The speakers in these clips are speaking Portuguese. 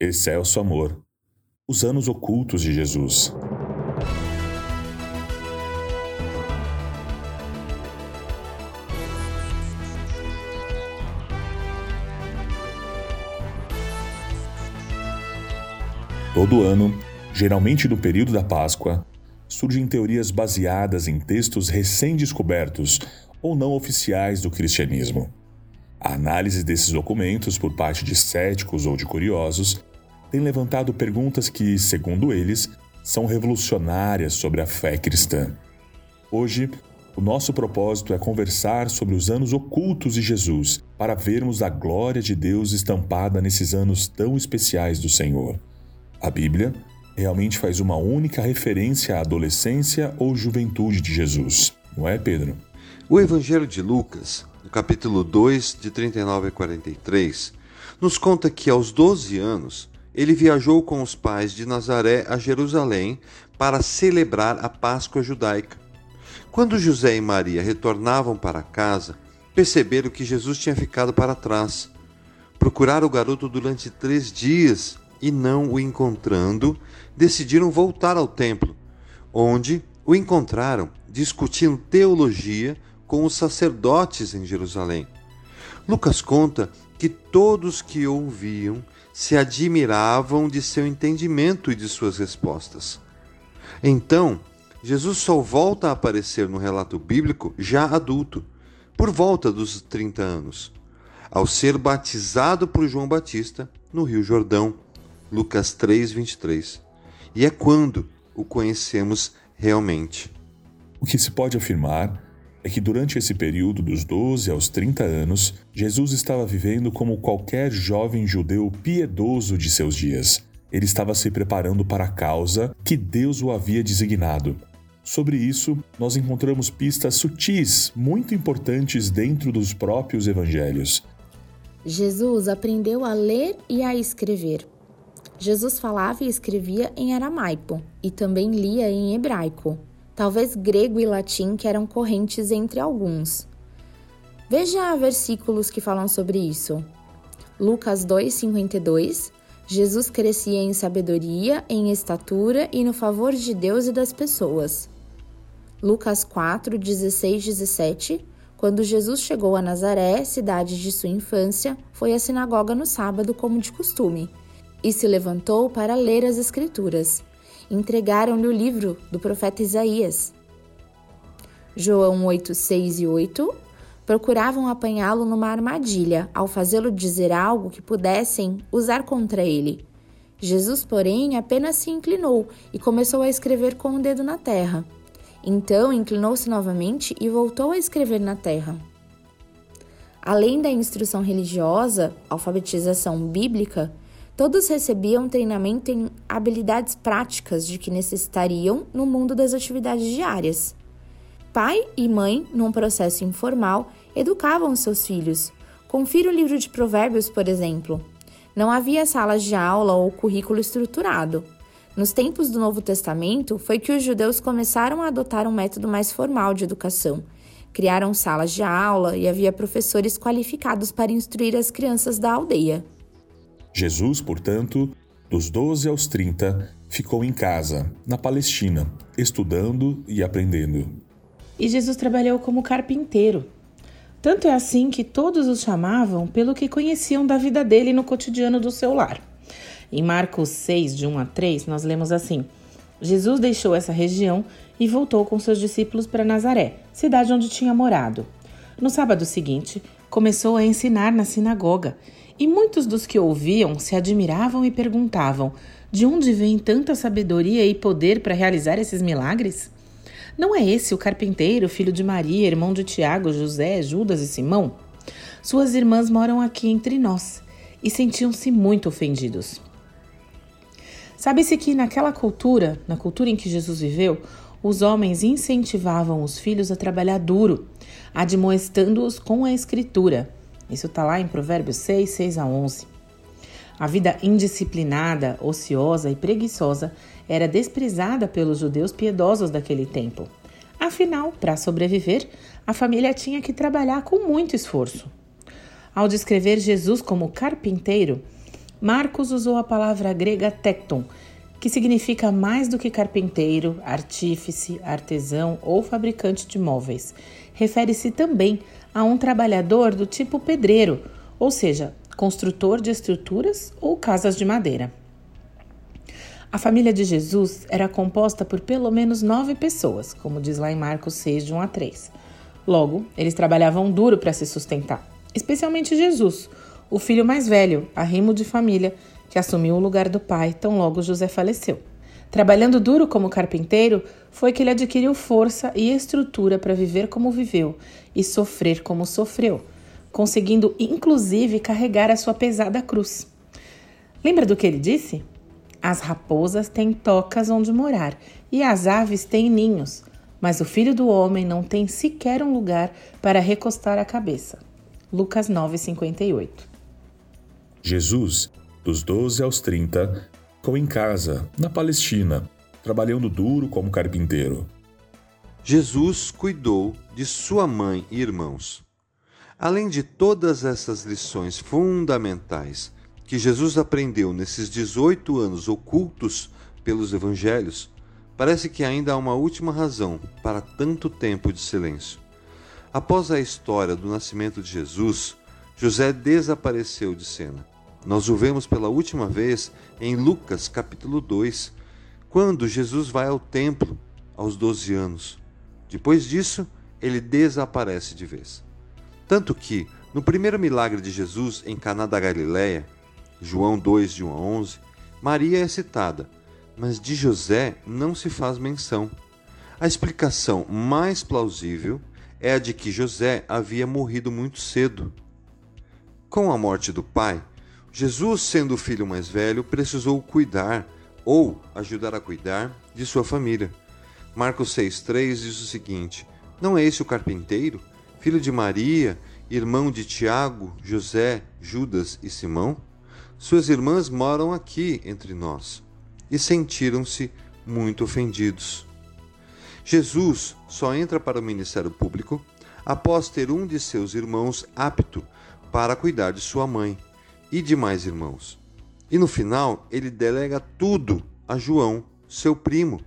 Excelso Amor Os Anos Ocultos de Jesus. Todo ano, geralmente no período da Páscoa, surgem teorias baseadas em textos recém-descobertos ou não oficiais do cristianismo. A análise desses documentos por parte de céticos ou de curiosos tem levantado perguntas que, segundo eles, são revolucionárias sobre a fé cristã. Hoje, o nosso propósito é conversar sobre os anos ocultos de Jesus, para vermos a glória de Deus estampada nesses anos tão especiais do Senhor. A Bíblia realmente faz uma única referência à adolescência ou juventude de Jesus, não é, Pedro? O Evangelho de Lucas, no capítulo 2, de 39 a 43, nos conta que aos 12 anos ele viajou com os pais de Nazaré a Jerusalém para celebrar a Páscoa judaica. Quando José e Maria retornavam para casa, perceberam que Jesus tinha ficado para trás. Procuraram o garoto durante três dias e não o encontrando, decidiram voltar ao templo, onde o encontraram discutindo teologia com os sacerdotes em Jerusalém. Lucas conta que todos que ouviam se admiravam de seu entendimento e de suas respostas. Então, Jesus só volta a aparecer no relato bíblico já adulto, por volta dos 30 anos, ao ser batizado por João Batista no Rio Jordão, Lucas 3:23. E é quando o conhecemos realmente. O que se pode afirmar é que durante esse período dos 12 aos 30 anos, Jesus estava vivendo como qualquer jovem judeu piedoso de seus dias. Ele estava se preparando para a causa que Deus o havia designado. Sobre isso, nós encontramos pistas sutis, muito importantes dentro dos próprios evangelhos. Jesus aprendeu a ler e a escrever. Jesus falava e escrevia em aramaico e também lia em hebraico, talvez grego e latim que eram correntes entre alguns. Veja versículos que falam sobre isso. Lucas 2:52 Jesus crescia em sabedoria, em estatura e no favor de Deus e das pessoas. Lucas 4, 16, 17 Quando Jesus chegou a Nazaré, cidade de sua infância, foi à sinagoga no sábado, como de costume e se levantou para ler as Escrituras. Entregaram-lhe o livro do profeta Isaías. João 8, 6 e 8 procuravam apanhá-lo numa armadilha, ao fazê-lo dizer algo que pudessem usar contra ele. Jesus, porém, apenas se inclinou e começou a escrever com o dedo na terra. Então inclinou-se novamente e voltou a escrever na terra. Além da instrução religiosa, alfabetização bíblica, Todos recebiam treinamento em habilidades práticas de que necessitariam no mundo das atividades diárias. Pai e mãe, num processo informal, educavam seus filhos. Confira o livro de Provérbios, por exemplo. Não havia salas de aula ou currículo estruturado. Nos tempos do Novo Testamento, foi que os judeus começaram a adotar um método mais formal de educação. Criaram salas de aula e havia professores qualificados para instruir as crianças da aldeia. Jesus, portanto, dos 12 aos 30, ficou em casa, na Palestina, estudando e aprendendo. E Jesus trabalhou como carpinteiro. Tanto é assim que todos os chamavam pelo que conheciam da vida dele no cotidiano do seu lar. Em Marcos 6, de 1 a 3, nós lemos assim: Jesus deixou essa região e voltou com seus discípulos para Nazaré, cidade onde tinha morado. No sábado seguinte, começou a ensinar na sinagoga e muitos dos que ouviam se admiravam e perguntavam: de onde vem tanta sabedoria e poder para realizar esses milagres? Não é esse o carpinteiro, filho de Maria, irmão de Tiago, José, Judas e Simão? Suas irmãs moram aqui entre nós e sentiam-se muito ofendidos. Sabe-se que naquela cultura, na cultura em que Jesus viveu, os homens incentivavam os filhos a trabalhar duro, admoestando-os com a escritura isso está lá em Provérbios 6, 6 a 11. A vida indisciplinada, ociosa e preguiçosa era desprezada pelos judeus piedosos daquele tempo. Afinal, para sobreviver, a família tinha que trabalhar com muito esforço. Ao descrever Jesus como carpinteiro, Marcos usou a palavra grega tecton, que significa mais do que carpinteiro, artífice, artesão ou fabricante de móveis. Refere-se também a um trabalhador do tipo pedreiro, ou seja, construtor de estruturas ou casas de madeira. A família de Jesus era composta por pelo menos nove pessoas, como diz lá em Marcos 6, de 1 a 3. Logo, eles trabalhavam duro para se sustentar, especialmente Jesus, o filho mais velho, arrimo de família, que assumiu o lugar do pai tão logo José faleceu. Trabalhando duro como carpinteiro, foi que ele adquiriu força e estrutura para viver como viveu e sofrer como sofreu, conseguindo inclusive carregar a sua pesada cruz. Lembra do que ele disse? As raposas têm tocas onde morar e as aves têm ninhos, mas o filho do homem não tem sequer um lugar para recostar a cabeça. Lucas 9:58. Jesus dos 12 aos 30, ficou em casa, na Palestina, trabalhando duro como carpinteiro. Jesus cuidou de sua mãe e irmãos. Além de todas essas lições fundamentais que Jesus aprendeu nesses 18 anos ocultos pelos evangelhos, parece que ainda há uma última razão para tanto tempo de silêncio. Após a história do nascimento de Jesus, José desapareceu de cena. Nós o vemos pela última vez em Lucas capítulo 2, quando Jesus vai ao templo aos 12 anos. Depois disso, ele desaparece de vez. Tanto que, no primeiro milagre de Jesus em Caná da Galileia, João 2, de 1 a 11, Maria é citada, mas de José não se faz menção. A explicação mais plausível é a de que José havia morrido muito cedo. Com a morte do pai, Jesus, sendo o filho mais velho, precisou cuidar ou ajudar a cuidar de sua família. Marcos 6,3 diz o seguinte: Não é esse o carpinteiro, filho de Maria, irmão de Tiago, José, Judas e Simão? Suas irmãs moram aqui entre nós. E sentiram-se muito ofendidos. Jesus só entra para o ministério público após ter um de seus irmãos apto para cuidar de sua mãe e demais irmãos. E no final, ele delega tudo a João, seu primo.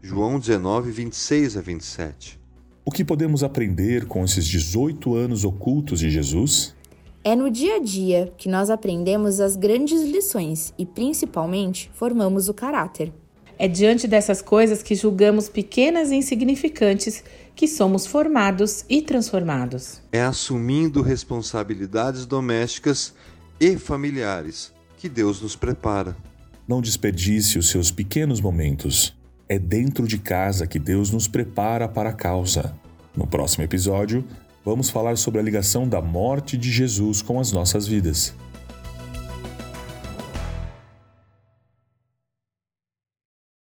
João 19, 26 a 27. O que podemos aprender com esses 18 anos ocultos de Jesus? É no dia a dia que nós aprendemos as grandes lições e, principalmente, formamos o caráter. É diante dessas coisas que julgamos pequenas e insignificantes que somos formados e transformados. É assumindo responsabilidades domésticas e familiares que Deus nos prepara. Não desperdice os seus pequenos momentos. É dentro de casa que Deus nos prepara para a causa. No próximo episódio, vamos falar sobre a ligação da morte de Jesus com as nossas vidas.